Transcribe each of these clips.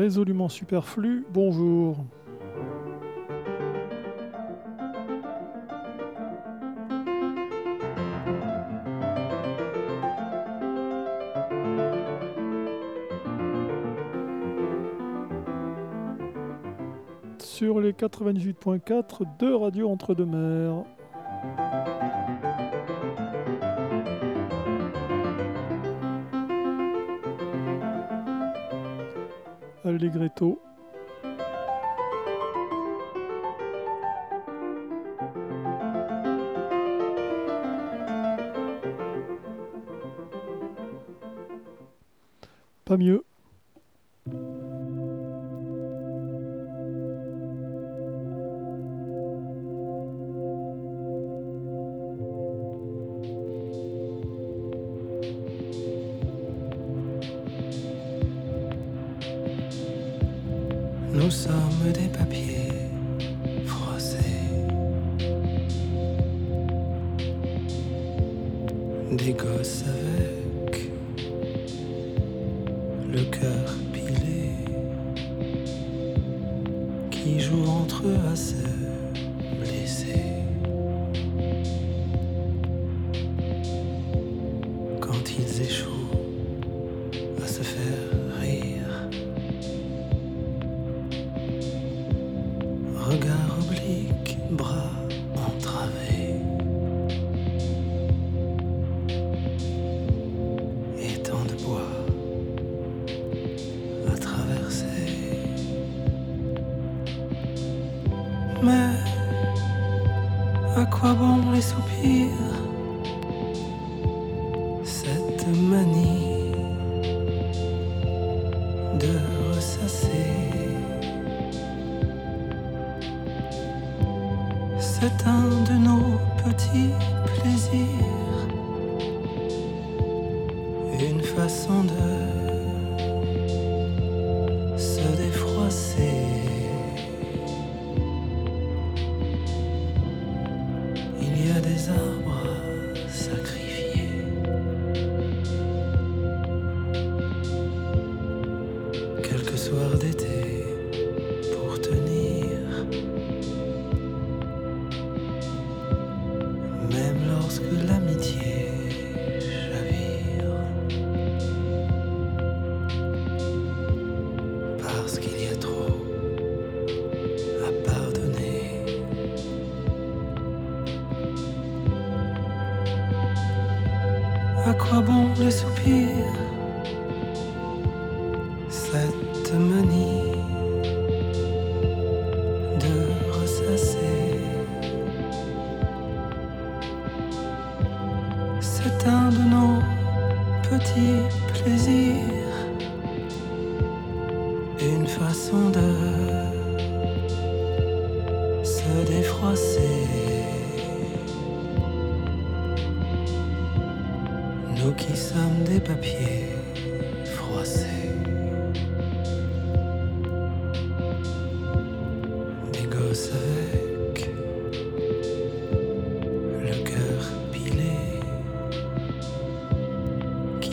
résolument superflu, bonjour. Sur les 98.4 de Radio Entre-deux-Mers. Gréto.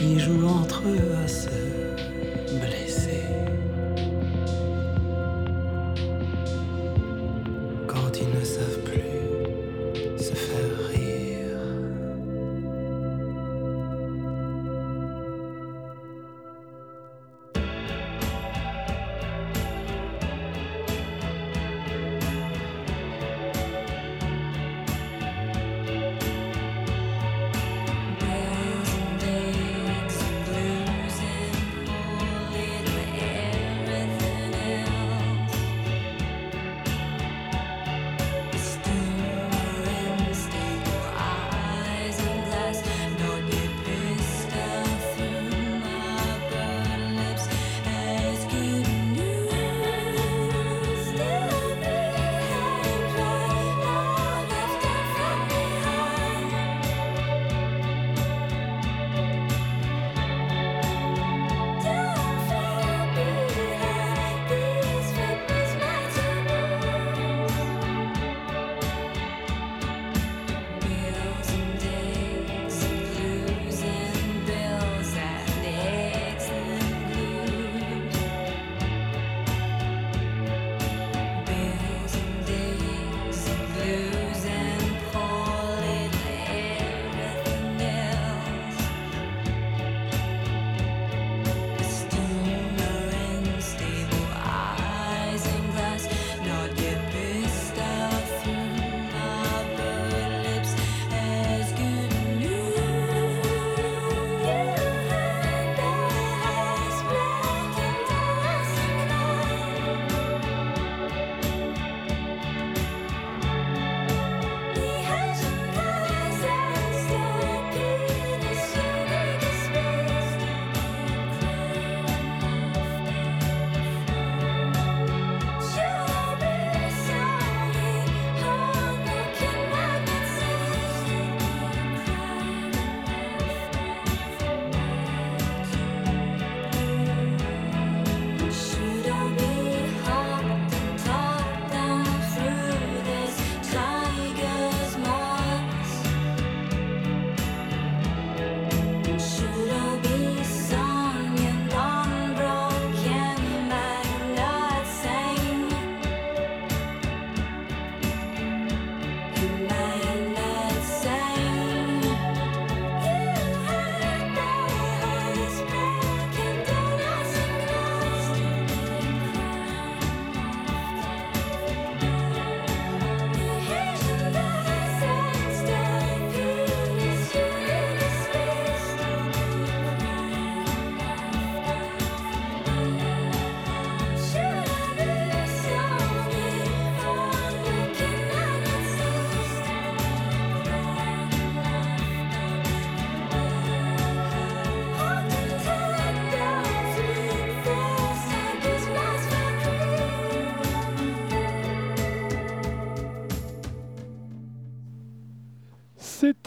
qui jouent entre eux à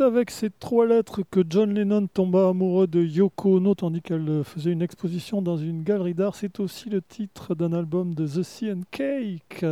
C'est avec ces trois lettres que John Lennon tomba amoureux de Yoko Ono tandis qu'elle faisait une exposition dans une galerie d'art. C'est aussi le titre d'un album de The Sea and Cake.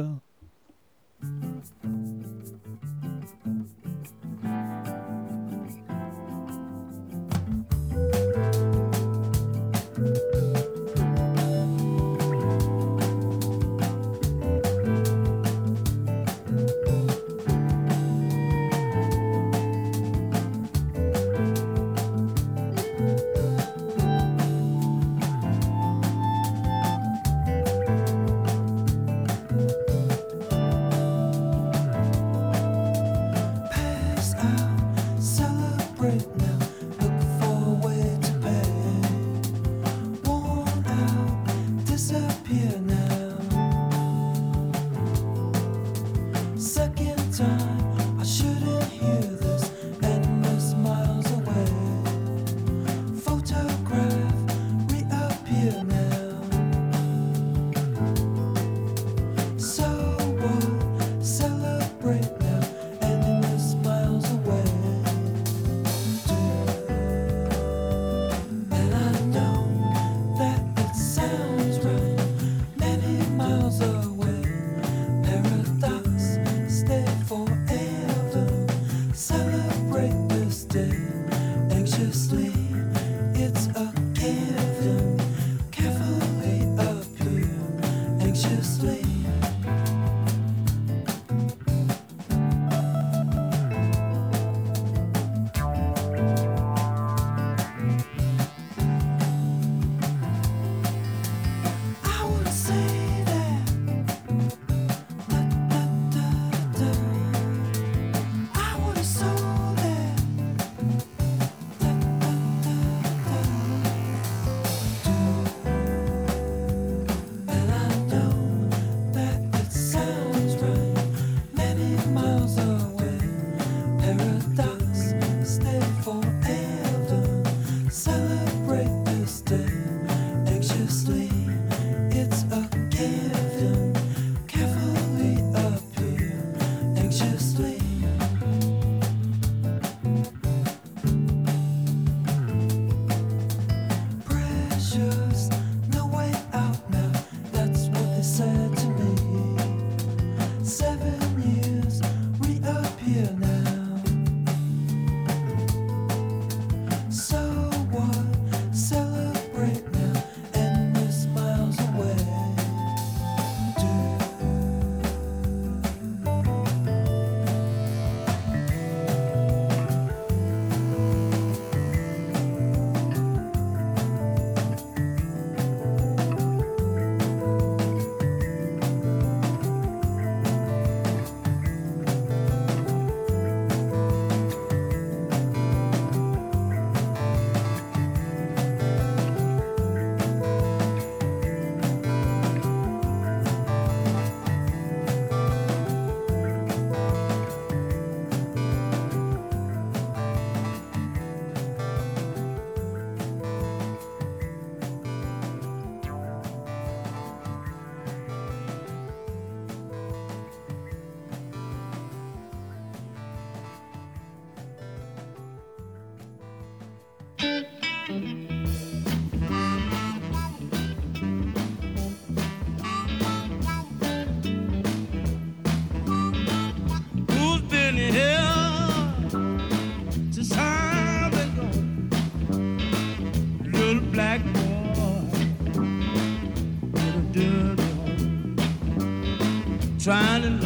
Got to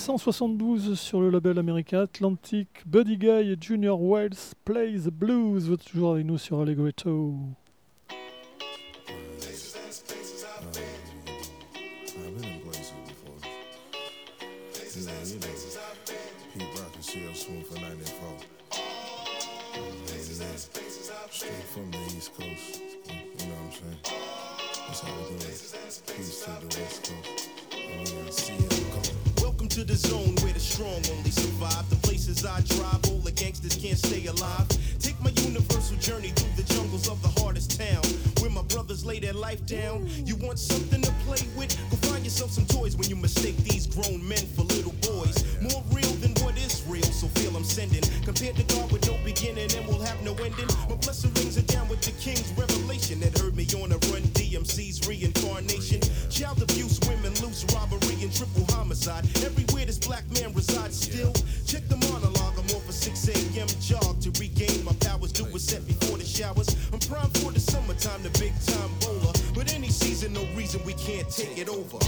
1972 sur le label américain Atlantic, Buddy Guy et Junior Wells Play the Blues. Vous êtes toujours avec nous sur Allegretto. Straight zone where the strong only survive. The places I drive, all the gangsters can't stay alive. Take my universal journey through the jungles of the hardest town. Where my brothers lay their life down. You want something to play with? Go find yourself some toys when you mistake these grown men for little boys. More real real, so feel I'm sending. Compared to God with no beginning and will have no ending. My blessing rings are down with the king's revelation that heard me on a run DMC's reincarnation. Child abuse, women loose, robbery, and triple homicide. Everywhere this black man resides still. Check the monologue, I'm off a 6 a.m. jog to regain my powers. Do a set before the showers. I'm primed for the summertime, the big time bowler. But any season, no reason we can't take it over.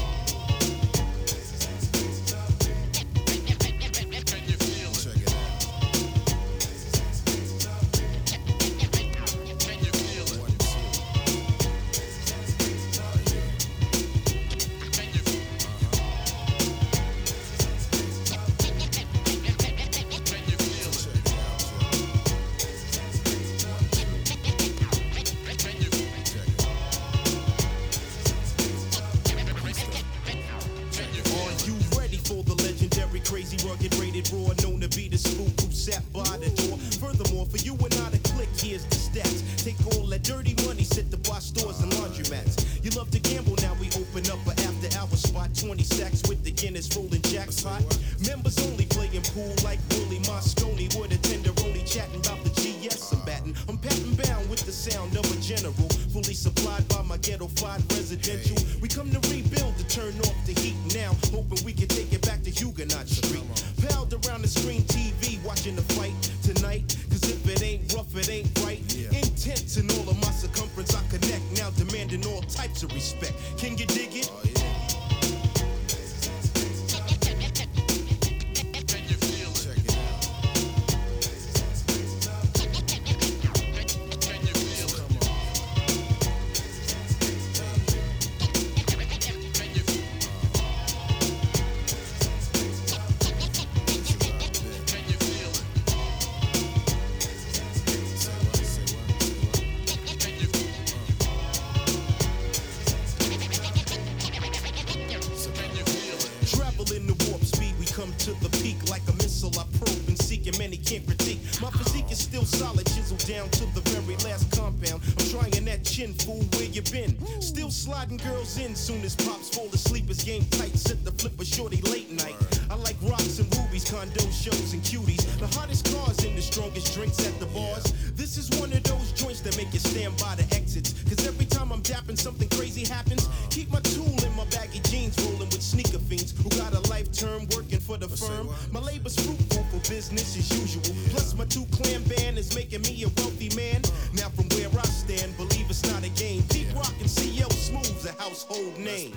In soon as pops fall asleep. It's game tight, set the flipper shorty late night. I like rocks and rubies, condo shows and cuties. The hottest cars and the strongest drinks at the bars. This is one of those joints that make you stand by the exits. Cause every time I'm dapping, something crazy happens. Keep my tool in my baggy jeans, rolling with sneaker fiends who got a life term working for the firm. My labor's fruitful business as usual. Plus, my two clan band is making me a wealthy man. Now, from where I stand, believe it's not a game. Pete Rock and CL Smooth's a household name.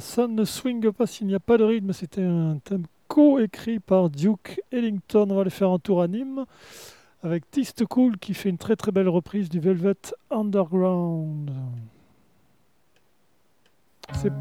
Ça ne swing pas s'il n'y a pas de rythme. C'était un thème co-écrit par Duke Ellington. On va aller faire un tour à Nîmes avec Tiste Cool qui fait une très très belle reprise du Velvet Underground. C'est.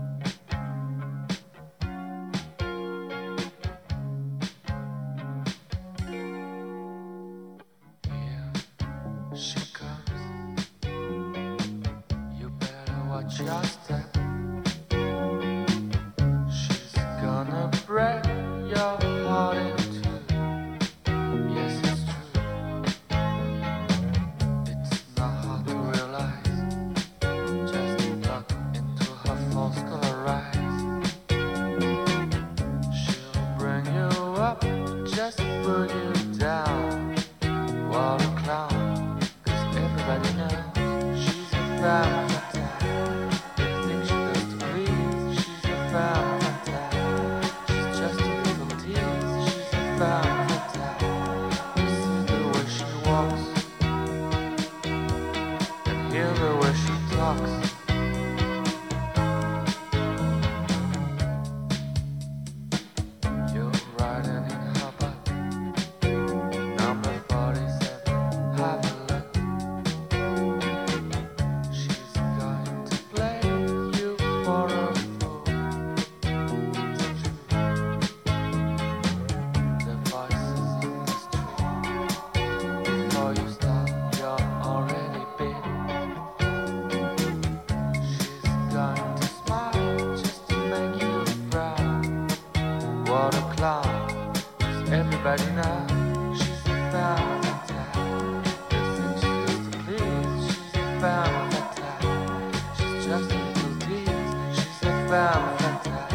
by my side.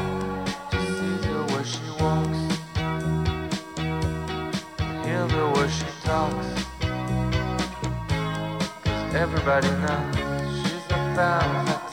She sees she walks, she. Cause everybody knows she's a by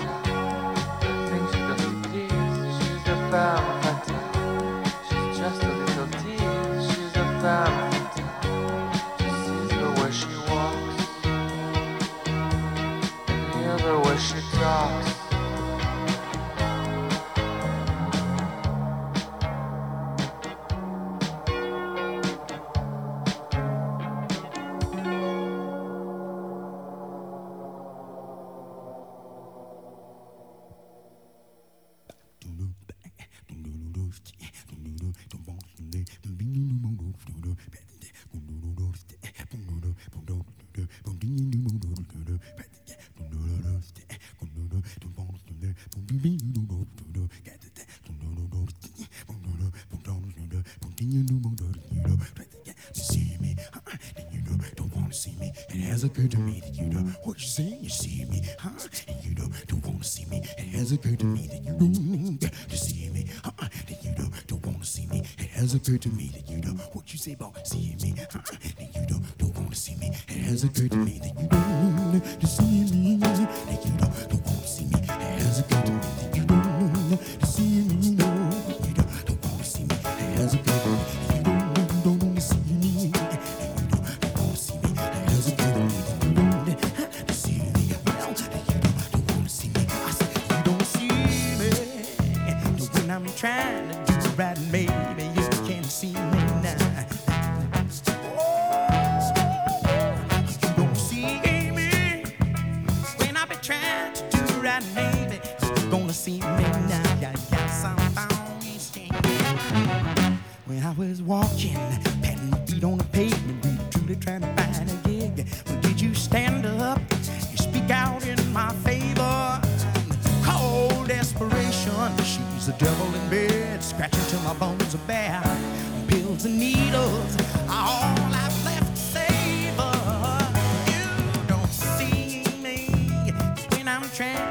has occurred to me that you know what you say about seeing me. Uh, and you don't, don't want to see me. It has occurred to me that you don't want to see me. right, baby. Gonna see me now. Yeah. When I was walking, patting my feet on the pavement, we truly trying to find a gig. When did you stand up and speak out in my favor? Cold desperation, she's the devil in bed, scratching till my bones are bare. Pills and needles are all I've left to savor. You don't see me when I'm.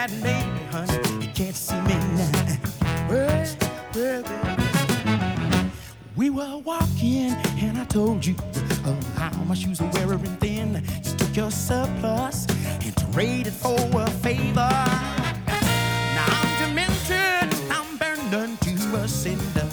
at me, honey. You can't see me now. Well, well, well. We were walking, and I told you of how my shoes were wearing thin. You took your surplus and traded for a favor. Now I'm demented, I'm burned unto a cinder.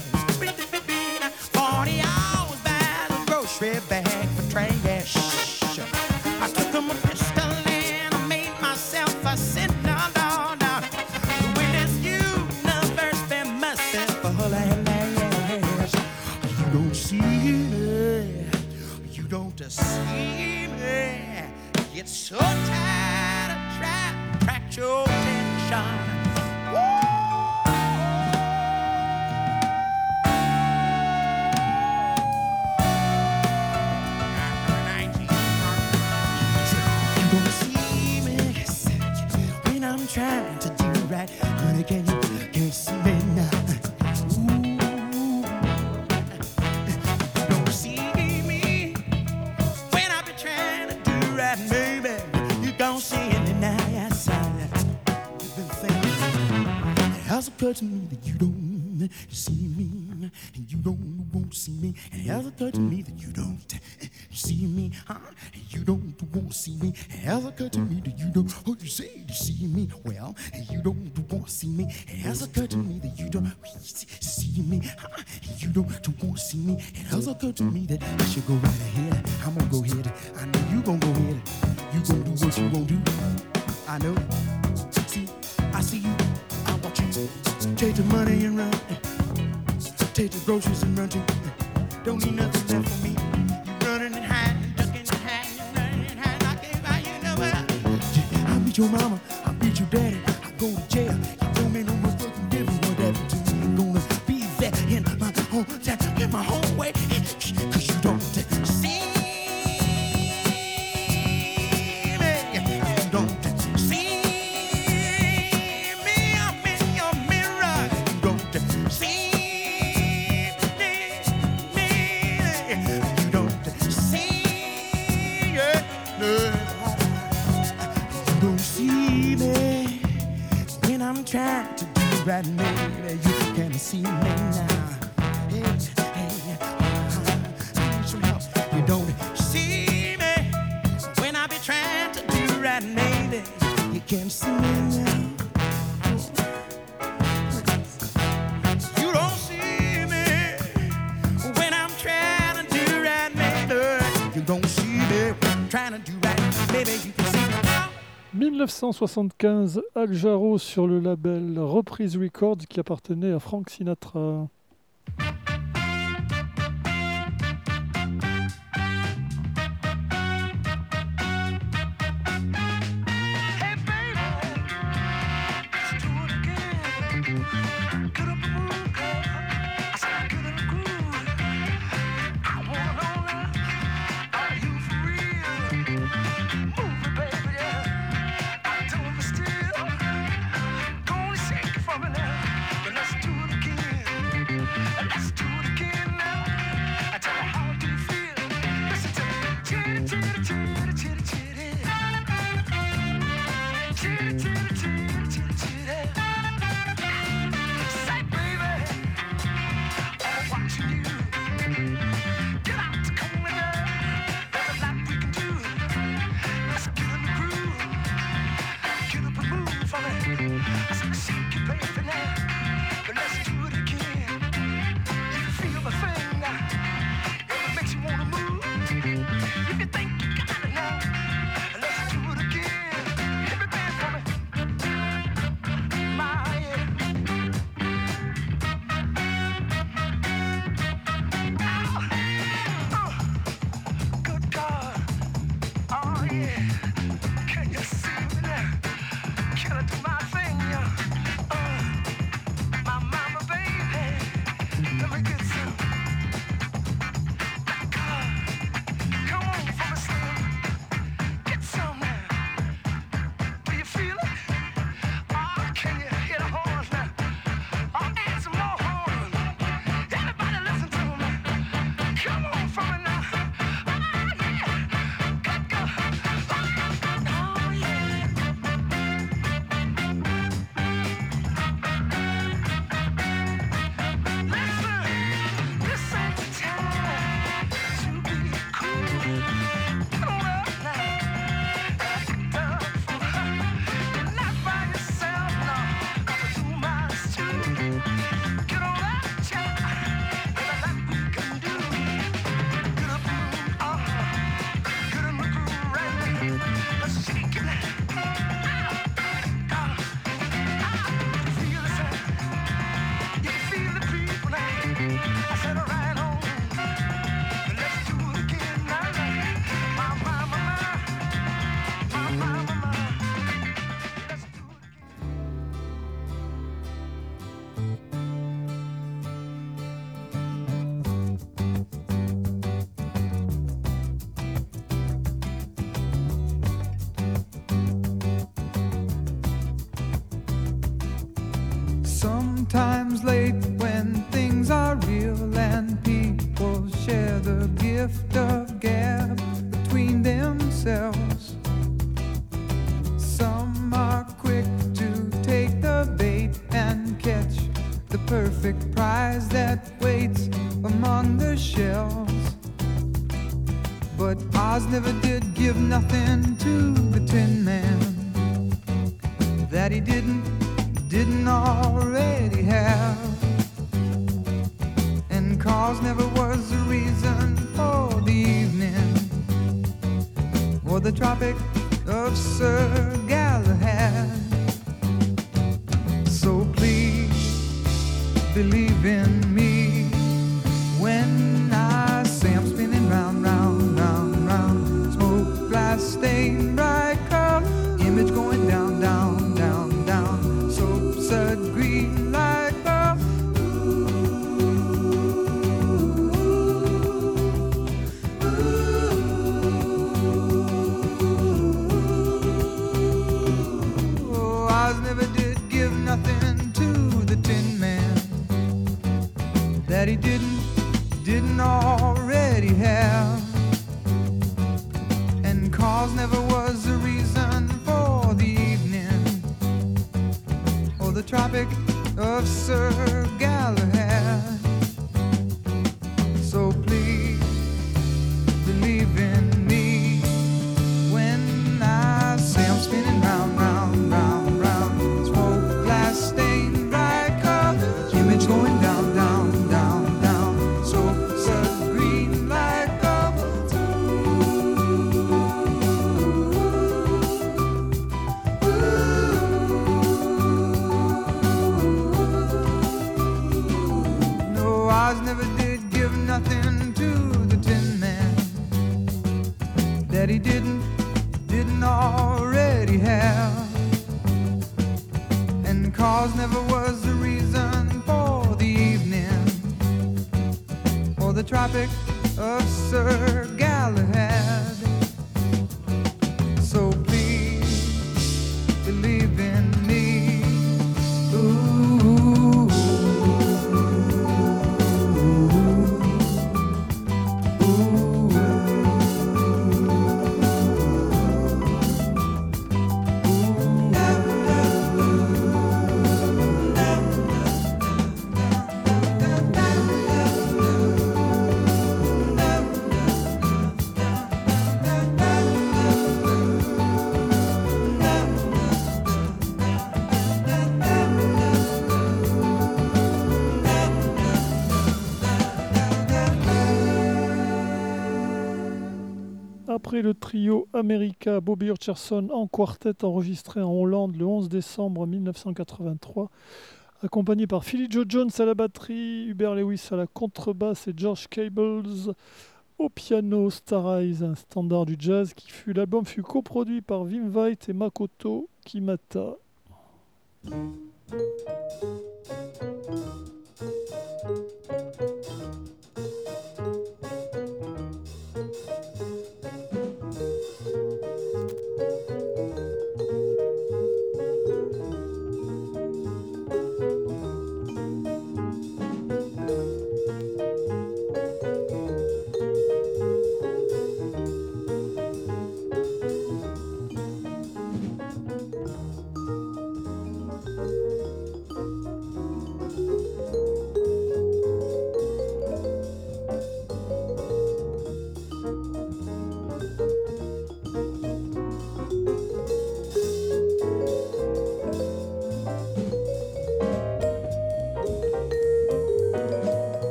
has occurred to me that you don't see me, and you don't won't see me, It has occurred to me that you don't see me, huh? and you don't won't see me, It has occurred to me that you don't oh you say you see me, well, and you don't won't see me, It has occurred to me that you don't see me, huh? and you don't won't see me, It has occurred to me that I should go right ahead, I'm gonna go ahead, I know you gonna go ahead, you gonna do what you gonna do, I know, see, I see you. Take the money and run. Take the groceries and run to. Don't need nothing left for me. Running and hiding, ducking and hiding, running and hiding. I can't buy you nowhere. I beat your mama. I'll beat your daddy. I'll go to jail. You don't make no more, motherfucking difference what happened to me. I'm gonna be that in my hometown, in my home way. trying to do right, maybe you can see me now. 1975, Al Jarreau sur le label Reprise Records qui appartenait à Frank Sinatra. trio America Bobby Hutcherson en quartet enregistré en Hollande le 11 décembre 1983, accompagné par Philly Joe Jones à la batterie, Hubert Lewis à la contrebasse et George Cables au piano. Star Eyes, un standard du jazz qui fut l'album fut coproduit par Wim Wight et Makoto Kimata.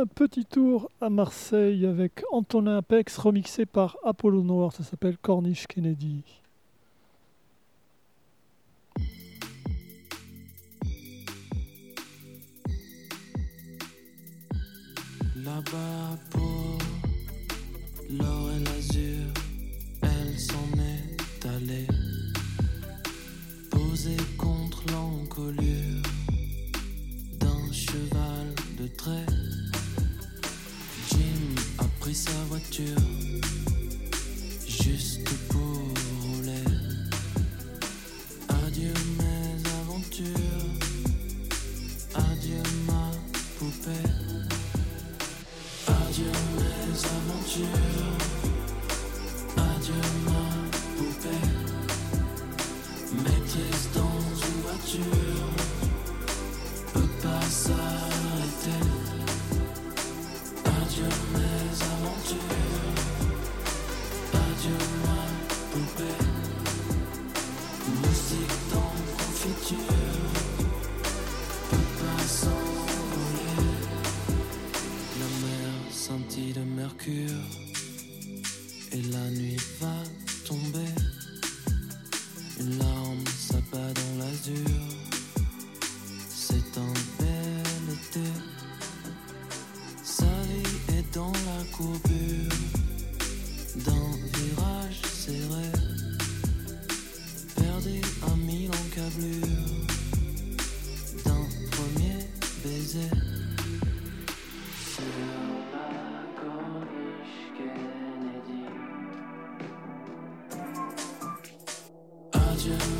un petit tour à Marseille avec Antonin Apex remixé par Apollo Noir, ça s'appelle Corniche Kennedy. imagine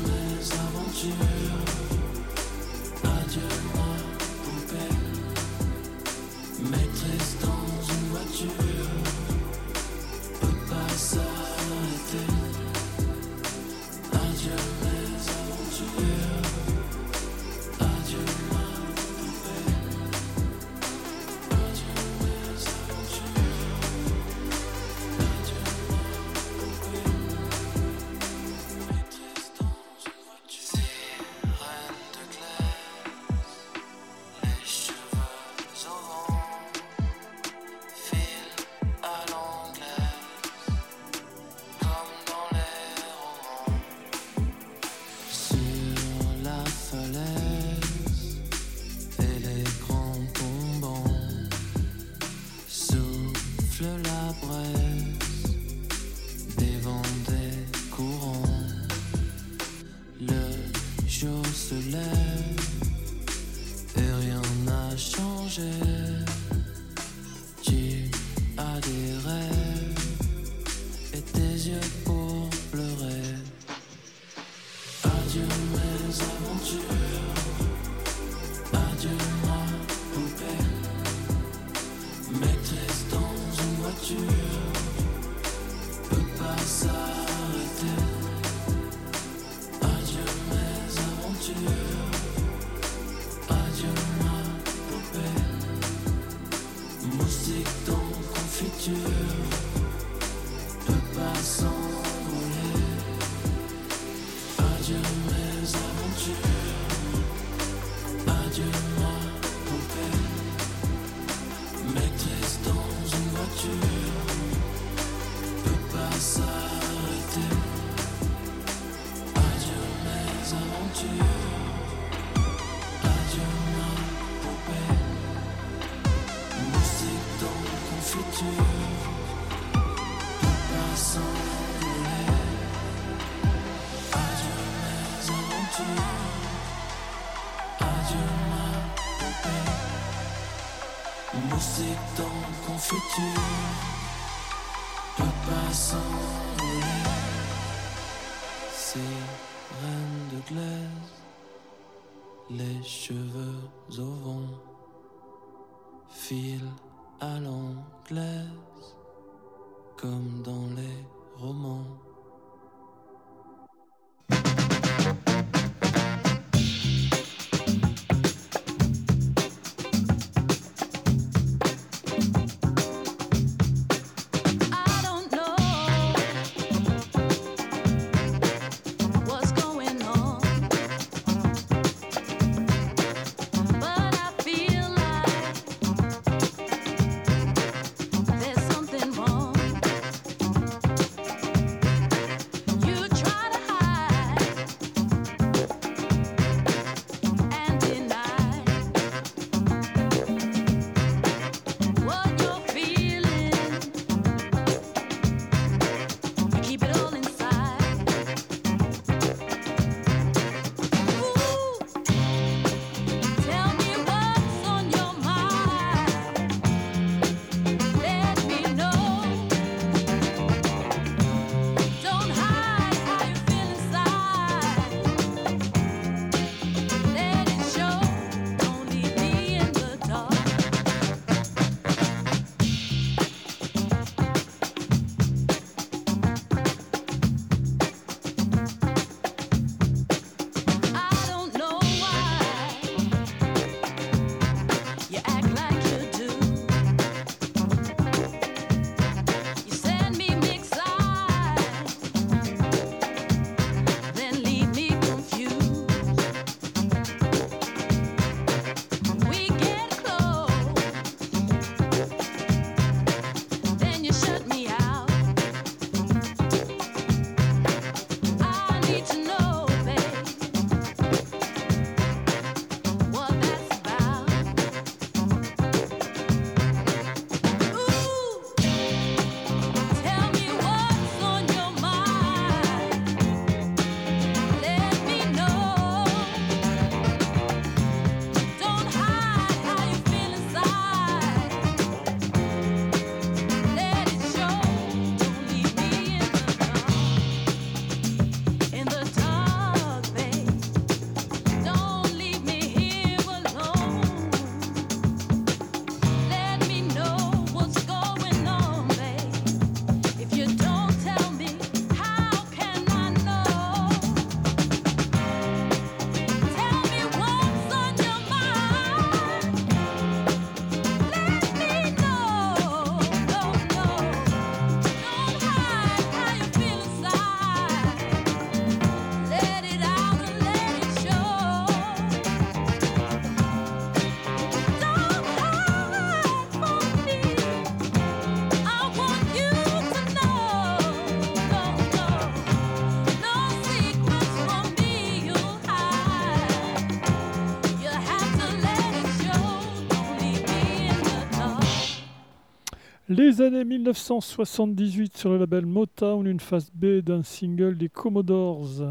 Les années 1978 sur le label Motown, une face B d'un single des Commodores.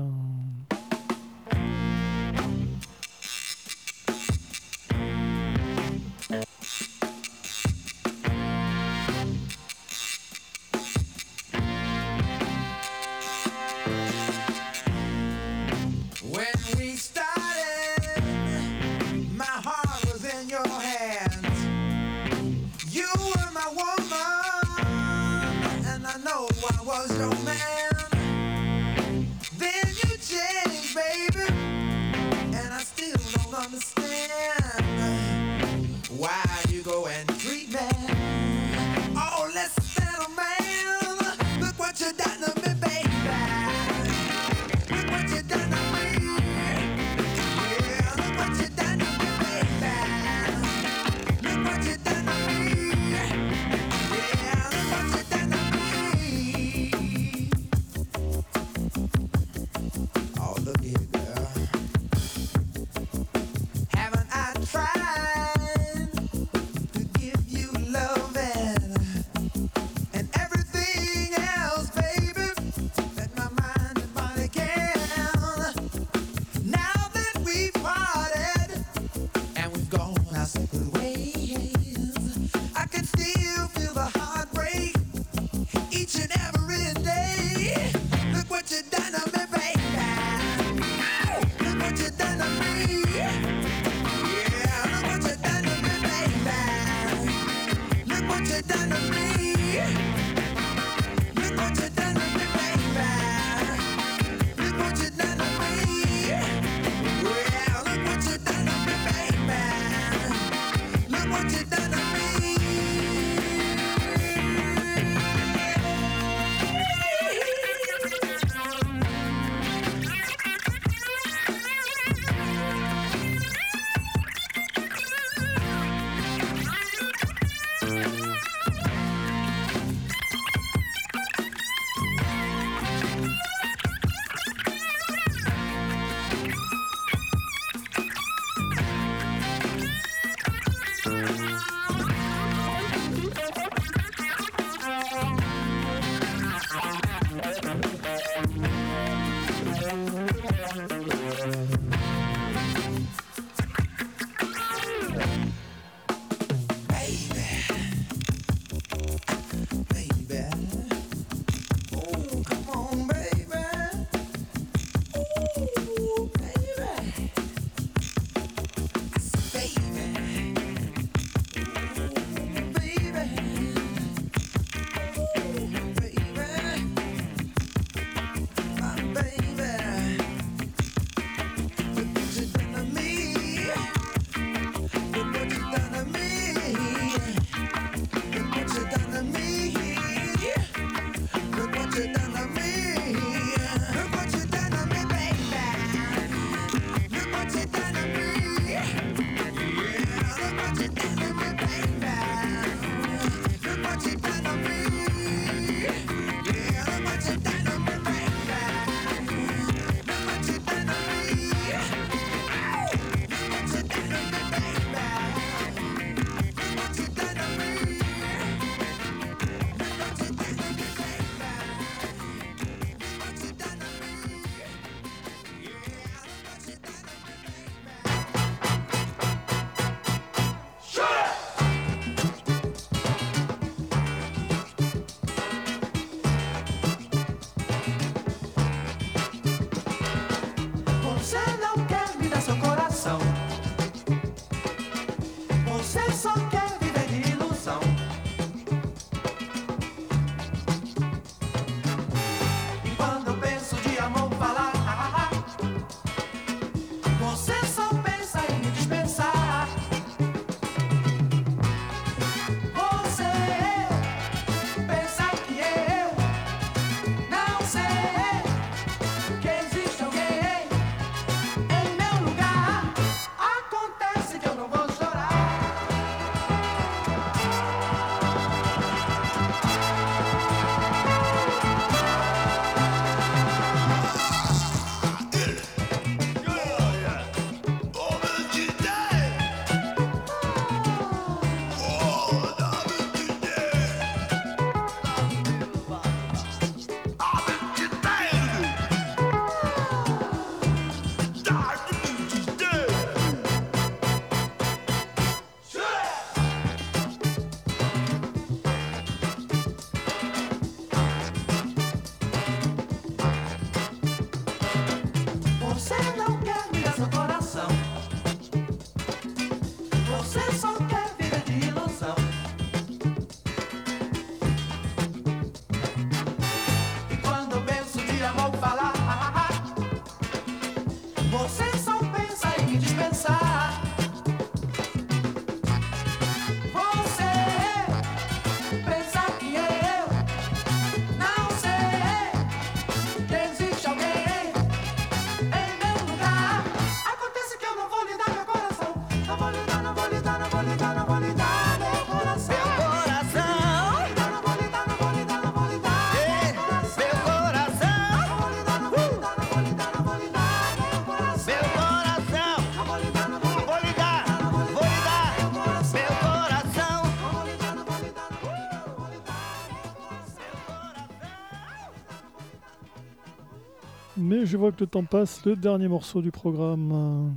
Et je vois que le temps passe, le dernier morceau du programme.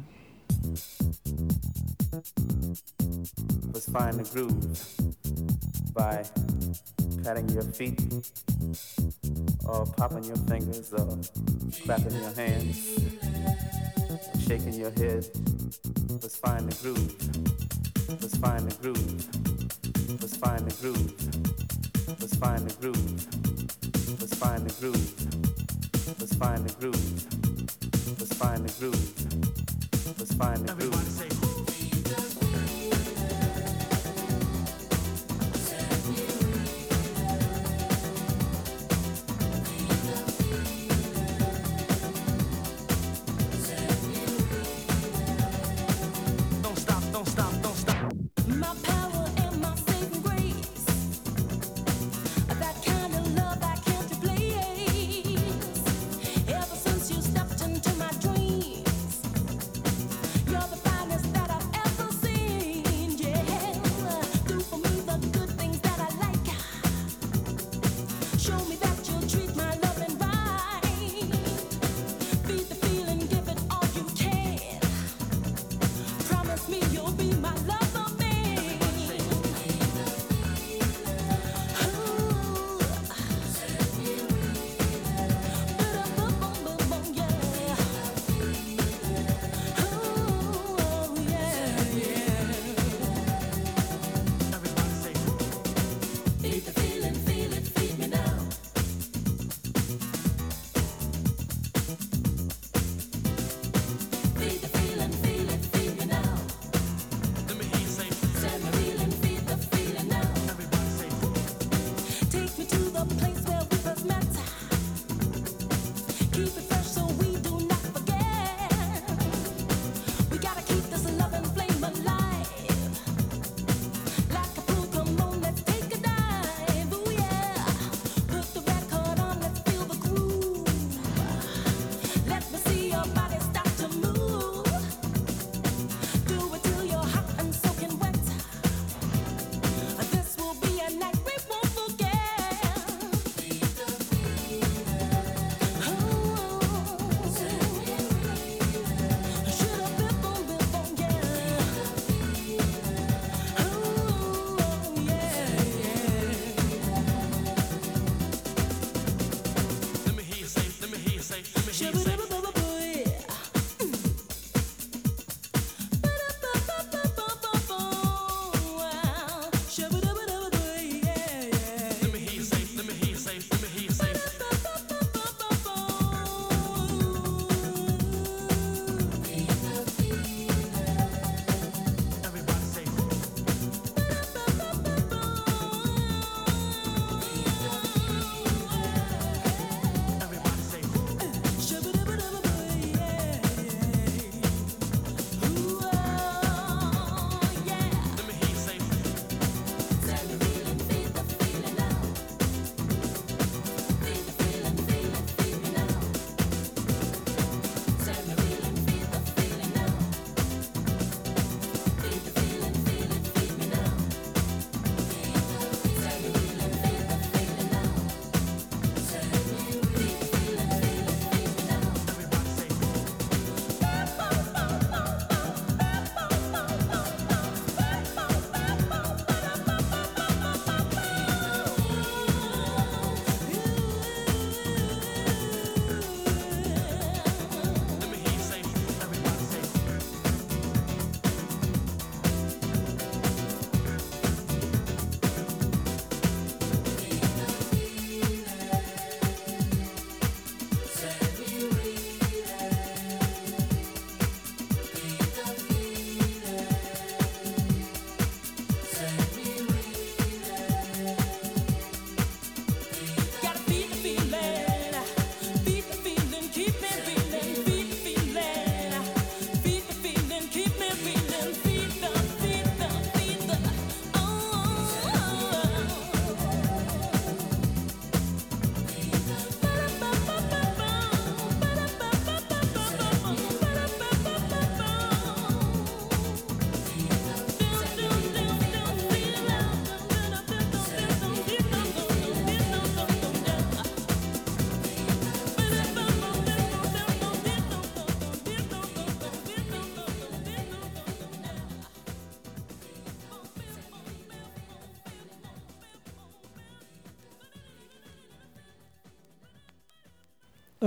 Let's find the groove by patting your feet or popping your fingers or clapping your hands or shaking your head. Let's find the groove. Let's find the groove. Let's find the groove. Let's find the groove. Let's find the groove. Let's find the groove. Let's find the groove. Let's find the groove. Don't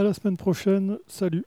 la semaine prochaine. Salut.